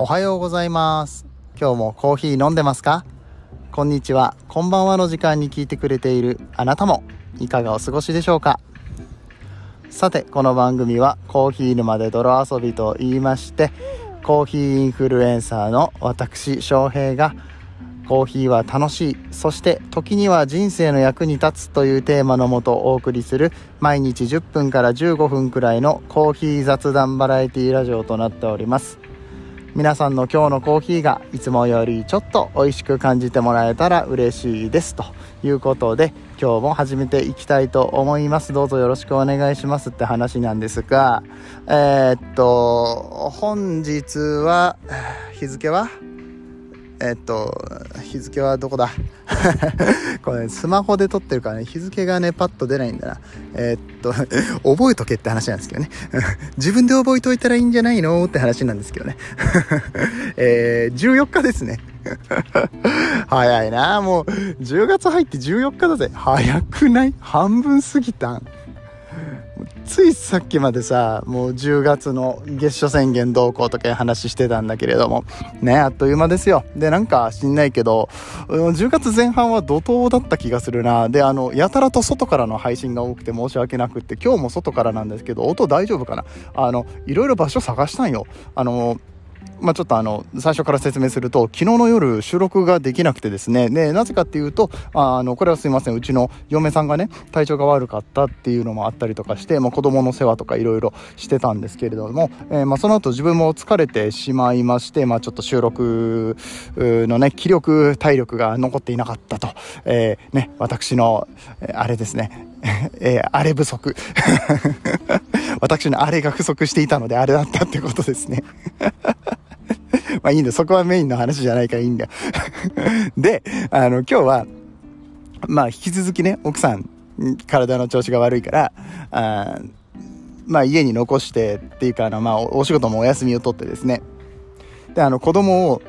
おはようございます。今日もコーヒー飲んでますか？こんにちは。こんばんはの時間に聞いてくれているあなたもいかがお過ごしでしょうか？さてこの番組はコーヒー沼で泥遊びと言いましてコーヒーインフルエンサーの私翔平がコーヒーは楽しいそして時には人生の役に立つというテーマのもとお送りする毎日10分から15分くらいのコーヒー雑談バラエティラジオとなっております。皆さんの今日のコーヒーがいつもよりちょっと美味しく感じてもらえたら嬉しいですということで今日も始めていきたいと思います。どうぞよろしくお願いしますって話なんですがえー、っと本日は 日付はえっと、日付はどこだ？これ、ね、スマホで撮ってるからね、日付がね、パッと出ないんだな。えっと、覚えとけって話なんですけどね。自分で覚えといたらいいんじゃないのって話なんですけどね。えー、14日ですね。早いなもう、10月入って14日だぜ。早くない？半分過ぎたん。ついさっきまでさ、もう10月の月初宣言どうこうとかいう話してたんだけれども、ね、あっという間ですよ。で、なんか知んないけど、10月前半は怒涛だった気がするな。で、あの、やたらと外からの配信が多くて申し訳なくって、今日も外からなんですけど、音大丈夫かな？あの、いろいろ場所探したんよ。あの、まあ、ちょっとあの、最初から説明すると、昨日の夜収録ができなくてですね、で、なぜかっていうと、あの、これはすいません、うちの嫁さんがね、体調が悪かったっていうのもあったりとかして、まあ、子供の世話とかいろいろしてたんですけれども、えー、まあ、その後自分も疲れてしまいまして、まあ、ちょっと収録のね、気力、体力が残っていなかったと、えー、ね、私の、あれですね、えー、あれ不足。私のあれが不足していたのであれだったってことですね。まあいいんだそこはメインの話じゃないからいいんだよ で、あの、今日は、まあ引き続きね、奥さん、体の調子が悪いから、あまあ家に残してっていうか、あの、まあお仕事もお休みを取ってですね。で、あの、子供を、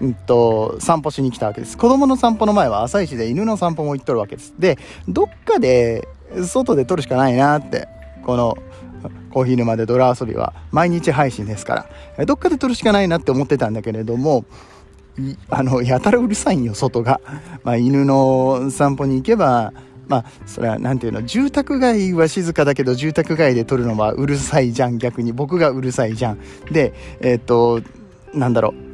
うんと、散歩しに来たわけです。子供の散歩の前は朝一で犬の散歩も行っとるわけです。で、どっかで外で撮るしかないなって、このコーヒー沼でドラ遊びは毎日配信ですから、どっかで撮るしかないなって思ってたんだけれども、あの、やたらうるさいんよ、外が。まあ、犬の散歩に行けば、まあ、それは、何て言うの、住宅街は静かだけど、住宅街で撮るのはうるさいじゃん、逆に。僕がうるさいじゃん。で、えっ、と、なんだろう。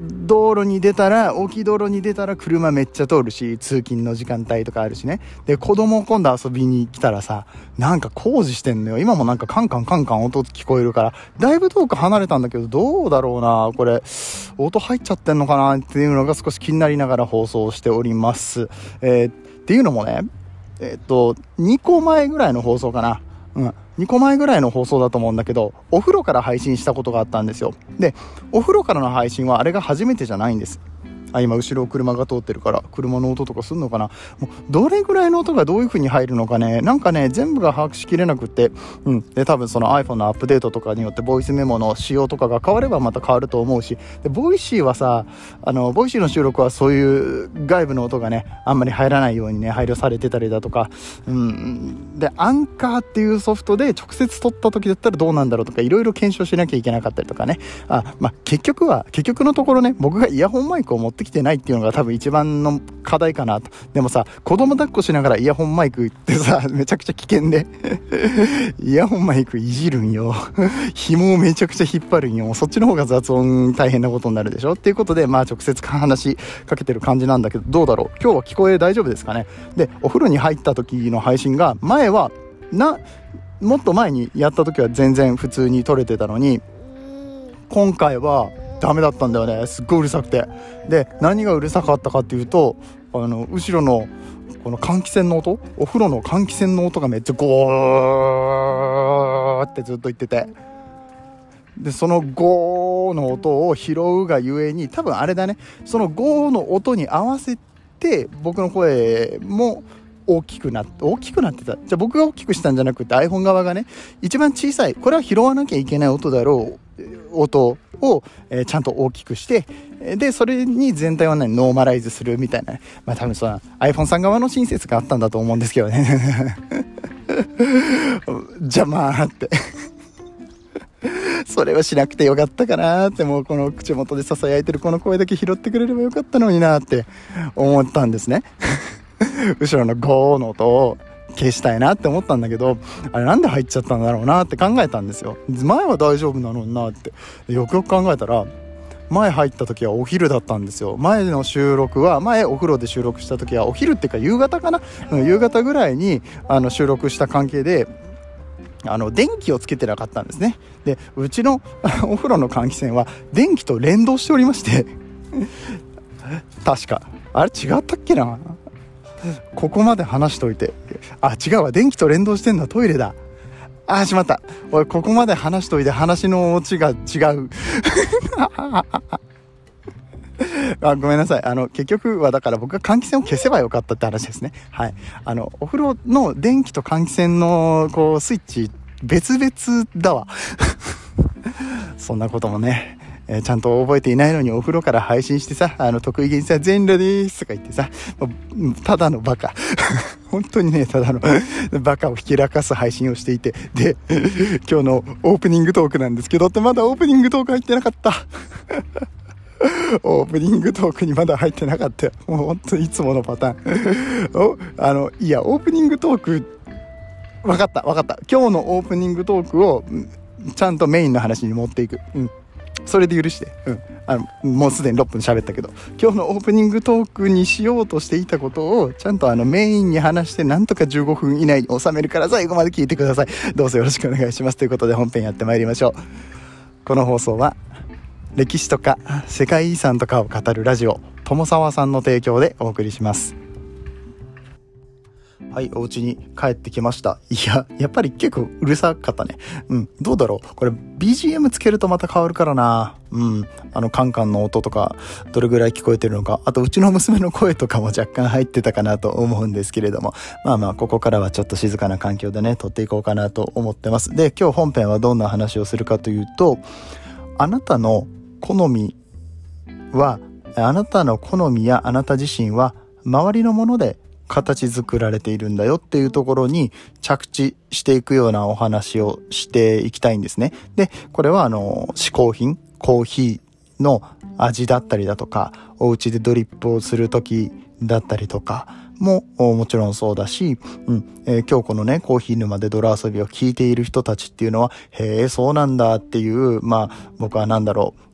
道路に出たら、大きい道路に出たら車めっちゃ通るし、通勤の時間帯とかあるしね。で、子供今度遊びに来たらさ、なんか工事してんのよ。今もなんかカンカンカンカン音聞こえるから、だいぶ遠く離れたんだけど、どうだろうなこれ、音入っちゃってんのかなっていうのが少し気になりながら放送しております。えー、っていうのもね、えー、っと、2個前ぐらいの放送かな。うん。2個前ぐらいの放送だと思うんだけど、お風呂から配信したことがあったんですよ。で、お風呂からの配信はあれが初めてじゃないんです。あ今後ろ車が通ってるから車の音とかすんのかな。もうどれぐらいの音がどういう風に入るのかね。なんかね全部が把握しきれなくって。うん。で多分その iPhone のアップデートとかによってボイスメモの仕様とかが変わればまた変わると思うし。で Voicy はさあの Voicy の収録はそういう外部の音がねあんまり入らないようにね配慮されてたりだとか。うん。でアンカーっていうソフトで直接撮った時だったらどうなんだろうとかいろいろ検証しなきゃいけなかったりとかね。あまあ結局は結局のところね僕がイヤホンマイクを持ってきてないっていうのが多分一番の課題かなと。でもさ、子供抱っこしながらイヤホンマイクってさ、めちゃくちゃ危険で イヤホンマイクいじるんよ。紐をめちゃくちゃ引っ張るんよ。そっちの方が雑音大変なことになるでしょ？っていうことで、まあ直接話しかけてる感じなんだけど、どうだろう？今日は聞こえ大丈夫ですかね？で、お風呂に入った時の配信が、前は、な、もっと前にやった時は全然普通に撮れてたのに、今回はダメだったんだよね。すっごいうるさくて。で何がうるさかったかっていうとあの後ろのこの換気扇の音？お風呂の換気扇の音がめっちゃゴーってずっと言ってて。でそのゴーの音を拾うがゆえに多分あれだね。そのゴーの音に合わせて僕の声も大きくなって、大きくなってた。じゃあ僕が大きくしたんじゃなくて iPhone 側がね、一番小さい、これは拾わなきゃいけない音だろう、音を、えー、ちゃんと大きくして、で、それに全体をね、ノーマライズするみたいな。まあ多分その iPhone さん側の親切があったんだと思うんですけどね。じゃあまあって それはしなくてよかったかなってもうこの口元で囁いてるこの声だけ拾ってくれればよかったのになって思ったんですね 後ろのゴーの音を消したいなって思ったんだけど、あれなんで入っちゃったんだろうなって考えたんですよ。前は大丈夫なのになって。よくよく考えたら、前入った時はお昼だったんですよ。前の収録は、前お風呂で収録した時はお昼っていうか夕方かな、夕方ぐらいにあの収録した関係で、あの、電気をつけてなかったんですね。で、うちの お風呂の換気扇は電気と連動しておりまして確か。あれ違ったっけな？ここまで話しといて。あ、違うわ。電気と連動してんだ。トイレだ。あ、しまった。おい、ここまで話しといて話のオチが違う。あごめんなさい。あの、結局はだから僕が換気扇を消せばよかったって話ですね。はい。あの、お風呂の電気と換気扇の、こう、スイッチ、別々だわ。そんなこともね、えー、ちゃんと覚えていないのにお風呂から配信してさ、あの、得意げにさ、全裸ですとか言ってさ、ただのバカ。本当にね、ただのバカをひきらかす配信をしていて、で、今日のオープニングトークなんですけどってまだオープニングトーク入ってなかった。オープニングトークにまだ入ってなかったよ。もう本当いつものパターン。お、あの、いや、オープニングトーク、わかった、わかった。今日のオープニングトークを、ちゃんとメインの話に持っていく。うん。それで許して。うん。あの、もうすでに6分喋ったけど、今日のオープニングトークにしようとしていたことを、ちゃんとあのメインに話して、なんとか15分以内に収めるから最後まで聞いてください。どうぞよろしくお願いします。ということで本編やってまいりましょう。この放送は、歴史とか世界遺産とかを語るラジオ、友沢さんの提供でお送りします。はい、お家に帰ってきました。いや、やっぱり結構うるさかったね。うん、どうだろうこれ BGM つけるとまた変わるからな。うん、あのカンカンの音とか、どれぐらい聞こえてるのか。あと、うちの娘の声とかも若干入ってたかなと思うんですけれども。まあまあ、ここからはちょっと静かな環境でね、撮っていこうかなと思ってます。で、今日本編はどんな話をするかというと、あなたの好みは、あなたの好みやあなた自身は、周りのもので形作られているんだよっていうところに着地していくようなお話をしていきたいんですね。で、これはあの、嗜好品、コーヒーの味だったりだとか、お家でドリップをする時だったりとか、ももちろんそうだし、うん、えー、今日このね、コーヒー沼で泥遊びを聞いている人たちっていうのは、へえ、そうなんだっていう、まあ、僕はなんだろう、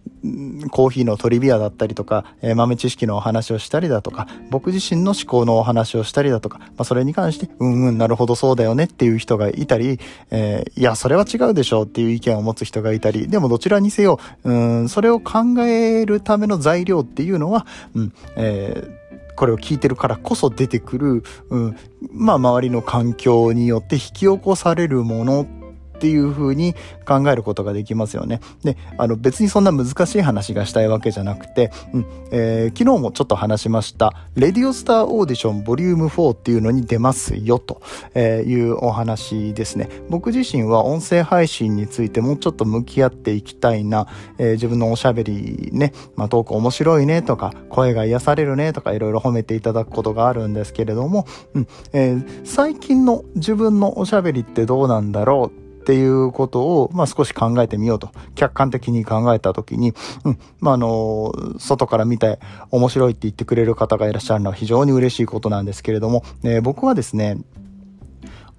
コーヒーのトリビアだったりとか、えー、豆知識のお話をしたりだとか、僕自身の思考のお話をしたりだとか、まあ、それに関して、うんうん、なるほどそうだよねっていう人がいたり、えー、いや、それは違うでしょうっていう意見を持つ人がいたり、でもどちらにせよ、うん、それを考えるための材料っていうのは、うん、えーこれを聞いてるからこそ出てくる、うん、まあ周りの環境によって引き起こされるものっていう風に考えることができますよね。で、あの別にそんな難しい話がしたいわけじゃなくて、うんえー、昨日もちょっと話しました、レディオスターオーディションボリューム4っていうのに出ますよというお話ですね。僕自身は音声配信についてもうちょっと向き合っていきたいな、えー、自分のおしゃべりね、まあ、トーク面白いねとか、声が癒されるねとかいろいろ褒めていただくことがあるんですけれども、うんえー、最近の自分のおしゃべりってどうなんだろうっていうことを、まあ、少し考えてみようと。客観的に考えたときに、うん、まあ、あの、外から見て面白いって言ってくれる方がいらっしゃるのは非常に嬉しいことなんですけれども、えー、僕はですね、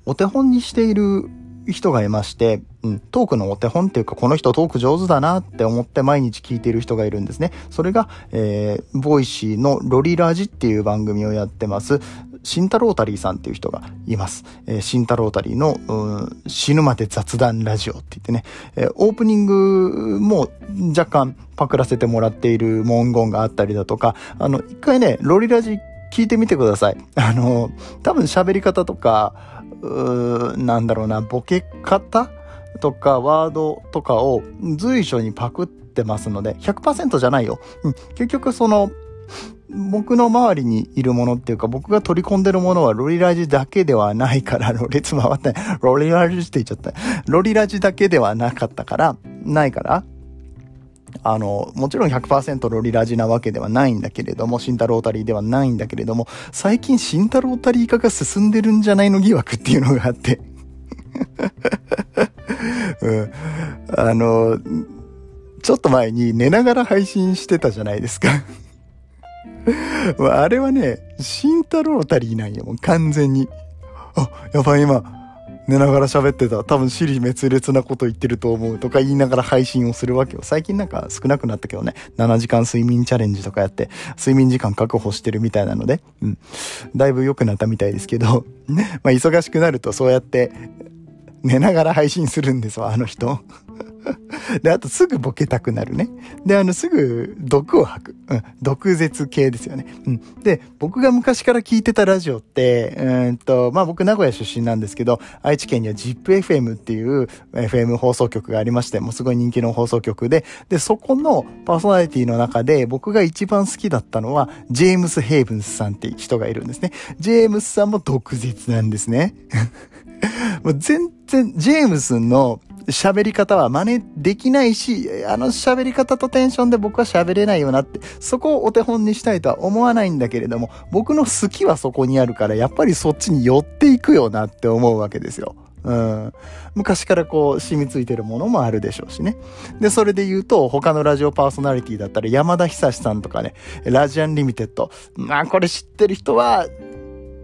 お手本にしている人がいまして、うん、トークのお手本っていうか、この人トーク上手だなって思って毎日聞いている人がいるんですね。それが、えー、ボイシーのロリラジっていう番組をやってます、シンタロータリーさんっていう人がいます。えー、シンタロータリーの、うん、死ぬまで雑談ラジオって言ってね、えー、オープニングも若干パクらせてもらっている文言があったりだとか、あの、一回ね、ロリラジ聞いてみてください。あの、多分喋り方とか、うなんだろうな、ボケ方とかワードとかを随所にパクってますので、100%じゃないよ。うん、結局その、僕の周りにいるものっていうか、僕が取り込んでるものはロリラジだけではないから、ロ列回って、ロリラジって言っちゃった。ロリラジだけではなかったから、ないから、あの、もちろん100%ロリラジなわけではないんだけれども、シンタロータリーではないんだけれども、最近シンタロータリー化が進んでるんじゃないの疑惑っていうのがあって。うん。あの、ちょっと前に寝ながら配信してたじゃないですか。あれはね、慎太郎たりなんやもん、完全に。あ、やばい今、寝ながら喋ってた。多分、尻滅裂なこと言ってると思うとか言いながら配信をするわけよ。最近なんか少なくなったけどね。7時間睡眠チャレンジとかやって、睡眠時間確保してるみたいなので、うん。だいぶ良くなったみたいですけど、まあ、忙しくなるとそうやって、寝ながら配信するんですわ、あの人。で、あとすぐボケたくなるね。で、あの、すぐ毒を吐く。うん。毒舌系ですよね。うん。で、僕が昔から聞いてたラジオって、うんと、まあ僕名古屋出身なんですけど、愛知県には ZIPFM っていう FM 放送局がありまして、もうすごい人気の放送局で、で、そこのパーソナリティの中で僕が一番好きだったのは、ジェームス・ヘイブンスさんって人がいるんですね。ジェームスさんも毒舌なんですね。もう全然、ジェームスの喋り方は真似できないし、あの喋り方とテンションで僕は喋れないよなって、そこをお手本にしたいとは思わないんだけれども、僕の好きはそこにあるから、やっぱりそっちに寄っていくよなって思うわけですよ。うん。昔からこう染みついてるものもあるでしょうしね。で、それで言うと、他のラジオパーソナリティだったら山田久志さんとかね、ラジアンリミテッド。まあこれ知ってる人は、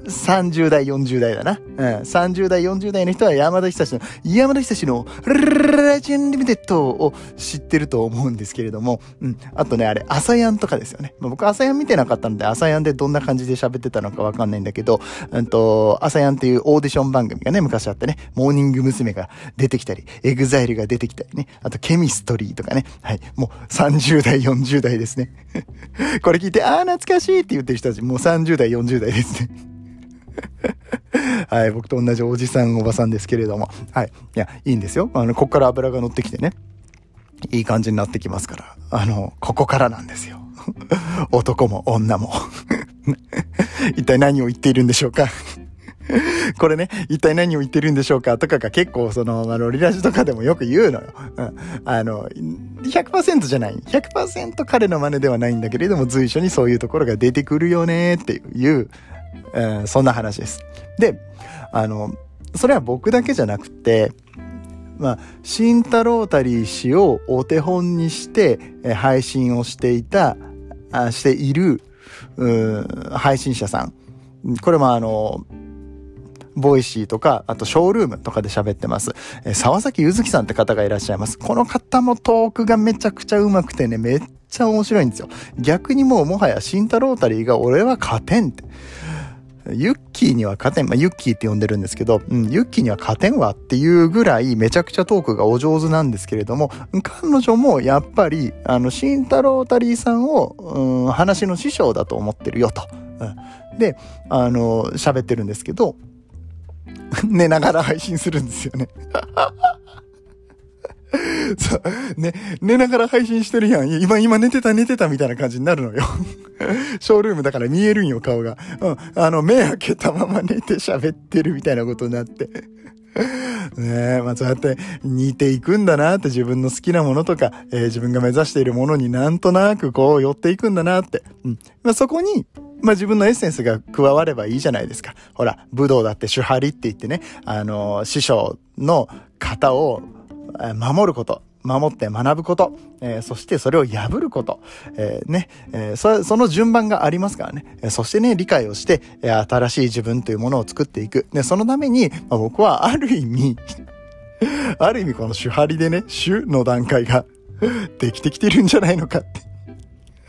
30代、40代だな。うん。30代、40代の人は山田久志の、山田久志のラジアンリミテッドを知ってると思うんですけれども、うん。あとね、あれ、朝やんとかですよね。まあ、僕朝やん見てなかったので、朝やんでどんな感じで喋ってたのかわかんないんだけど、うんと、朝やんっていうオーディション番組がね、昔あってね、モーニング娘。が出てきたり、エグザイルが出てきたりね、あとケミストリーとかね、はい。もう30代、40代ですね。これ聞いて、ああ、懐かしいって言ってる人たち、もう30代、40代ですね。はい、僕と同じおじさん、おばさんですけれども。はい。いや、いいんですよ。あの、こっから油が乗ってきてね。いい感じになってきますから。あの、ここからなんですよ。男も女も。一体何を言っているんでしょうか これね、一体何を言ってるんでしょうかとかが結構その、あの、リラジとかでもよく言うのよ。うん。あの、100%じゃない。100%彼の真似ではないんだけれども、随所にそういうところが出てくるよねっていう、えー、そんな話です。で、あの、それは僕だけじゃなくて、まあ、慎太郎たり氏をお手本にして、配信をしていた、あしている、配信者さん。これもあの、ボイシーとか、あとショールームとかで喋ってます。え沢崎ゆずきさんって方がいらっしゃいます。この方もトークがめちゃくちゃ上手くてね、めっちゃ面白いんですよ。逆にもうもはや慎太郎たりが俺は勝てんって。ユッキーには勝てん、まあ、ユッキーって呼んでるんですけど、うん、ユッキーには勝てんわっていうぐらいめちゃくちゃトークがお上手なんですけれども、彼女もやっぱり、あの、慎太郎タリーさんを、うん、話の師匠だと思ってるよと。うん、で、あの、喋ってるんですけど、寝ながら配信するんですよね。そう、ね、寝ながら配信してるやん。今、今寝てた寝てたみたいな感じになるのよ。ショールームだから見えるんよ、顔が。うん。あの、目開けたまま寝て喋ってるみたいなことになって。ねえ、まあそうやって似ていくんだなって自分の好きなものとか、えー、自分が目指しているものになんとなくこう寄っていくんだなって。うん。まあそこに、まあ自分のエッセンスが加わればいいじゃないですか。ほら、武道だって手張りって言ってね、あのー、師匠の型を守ること。守って学ぶこと、えー、そしてそれを破ること、えー、ね、えー、そ、その順番がありますからね、えそしてね、理解をして、え新しい自分というものを作っていく。で、そのために、まあ、僕はある意味ある意味この手張りでね、主の段階ができてきてるんじゃないのかって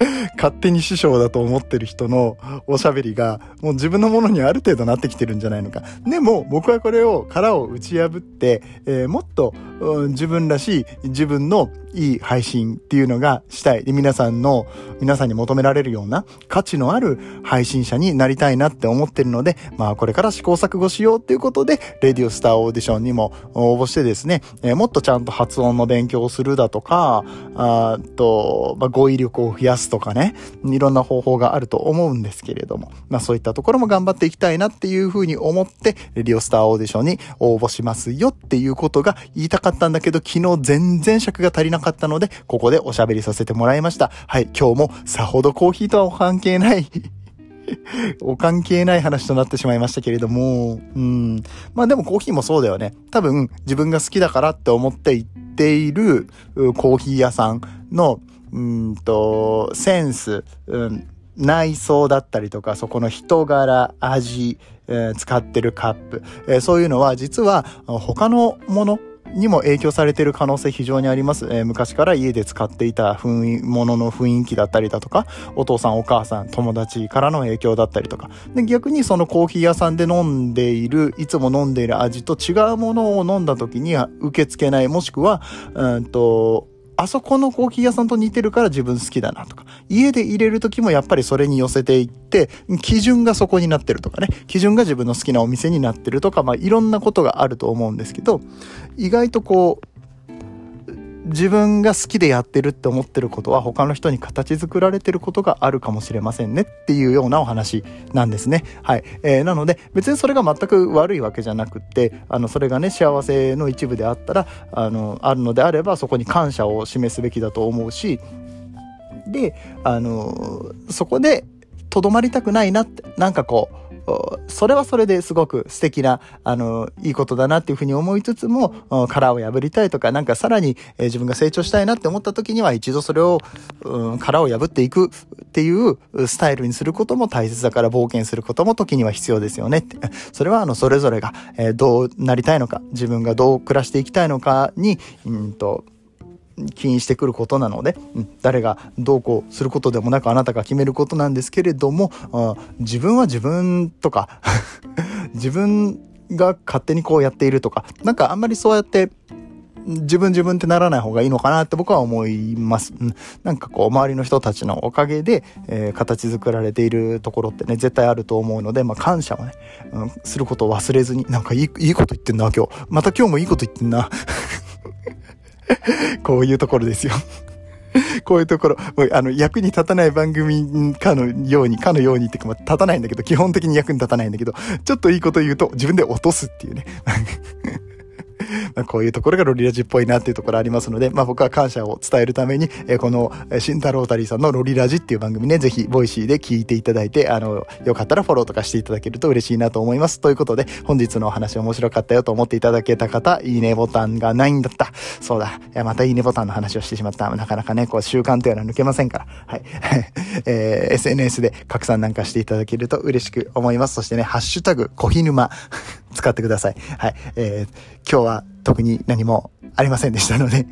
勝手に師匠だと思ってる人のおしゃべりが、もう自分のものにある程度なってきてるんじゃないのか。でも、僕はこれを、殻を打ち破って、えー、もっと、うん、自分らしい、自分のいい配信っていうのがしたい。で、皆さんの、皆さんに求められるような価値のある配信者になりたいなって思ってるので、まあこれから試行錯誤しようっていうことで、レディオスターオーディションにも応募してですね、えー、もっとちゃんと発音の勉強をするだとか、あと、まあ語彙力を増やすとかね、いろんな方法があると思うんですけれども、まあそういったところも頑張っていきたいなっていうふうに思って、レディオスターオーディションに応募しますよっていうことが言いたかったんだけど、昨日全然尺が足りなかったので、ここでおしゃべりさせてもらいました。はい、今日もさほどコーヒーとは関係ない お関係ない話となってしまいましたけれども、うん。まあでもコーヒーもそうだよね。多分自分が好きだからって思って行、っているコーヒー屋さんの、うんと、センス、うん、内装だったりとか、そこの人柄、味、えー、使ってるカップ、えー、そういうのは実は他のものにも影響されている可能性非常にあります。えー、昔から家で使っていた雰囲ものの雰囲気だったりだとか、お父さんお母さん、友達からの影響だったりとか。で、逆にそのコーヒー屋さんで飲んでいる、いつも飲んでいる味と違うものを飲んだ時には受け付けない、もしくは、うんと、あそこのコーヒー屋さんと似てるから自分好きだなとか、家で入れる時もやっぱりそれに寄せていって、基準がそこになってるとかね、基準が自分の好きなお店になってるとか、まあいろんなことがあると思うんですけど、意外とこう、自分が好きでやってるって思ってることは他の人に形作られてることがあるかもしれませんねっていうようなお話なんですね。はい。えー、なので別にそれが全く悪いわけじゃなくって、あの、それがね、幸せの一部であったら、あの、あるのであればそこに感謝を示すべきだと思うし、で、あの、そこでとどまりたくないなって、なんかこう、それはそれですごく素敵な、あの、いいことだなっていうふうに思いつつも、殻を破りたいとか、なんかさらに、え自分が成長したいなって思った時には一度それを、うん、殻を破っていくっていうスタイルにすることも大切だから冒険することも時には必要ですよねって。それはあの、それぞれが、え、どうなりたいのか、自分がどう暮らしていきたいのかに、うんと、起因してくることなので、うん、誰がどうこうすることでもなくあなたが決めることなんですけれども、自分は自分とか 自分が勝手にこうやっているとか、なんかあんまりそうやって自分自分ってならない方がいいのかなって僕は思います。うん、なんかこう、周りの人たちのおかげで、えー、形作られているところってね、絶対あると思うので、まあ感謝をね、うん、することを忘れずに、なんかいい、いいこと言ってんな、今日。また今日もいいこと言ってんな。こういうところですよ。こういうところ、あの、役に立たない番組かのように、かのようにっていうか、まあ、立たないんだけど、基本的に役に立たないんだけど、ちょっといいこと言うと自分で落とすっていうね。まあ、こういうところがロリラジっぽいなっていうところありますので、まあ、僕は感謝を伝えるために、えー、この、新太郎タリーさんのロリラジっていう番組ね、ぜひ、ボイシーで聞いていただいて、あの、よかったらフォローとかしていただけると嬉しいなと思います。ということで、本日のお話面白かったよと思っていただけた方、いいねボタンがないんだった。そうだ。いや、またいいねボタンの話をしてしまった。なかなかね、こう、習慣というのは抜けませんから。はい。えー、SNS で拡散なんかしていただけると嬉しく思います。そしてね、ハッシュタグ、コヒ沼。使ってください。はい。えー、今日は特に何もありませんでしたので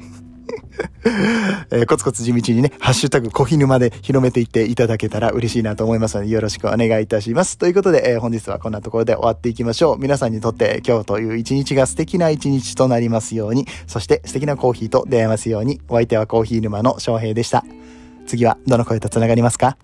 えー、コツコツ地道にね、ハッシュタグコヒヌマで広めていっていただけたら嬉しいなと思いますので、よろしくお願いいたします。ということで、えー、本日はこんなところで終わっていきましょう。皆さんにとって今日という一日が素敵な一日となりますように、そして素敵なコーヒーと出会えますように、お相手はコーヒー沼の翔平でした。次はどの声と繋がりますか？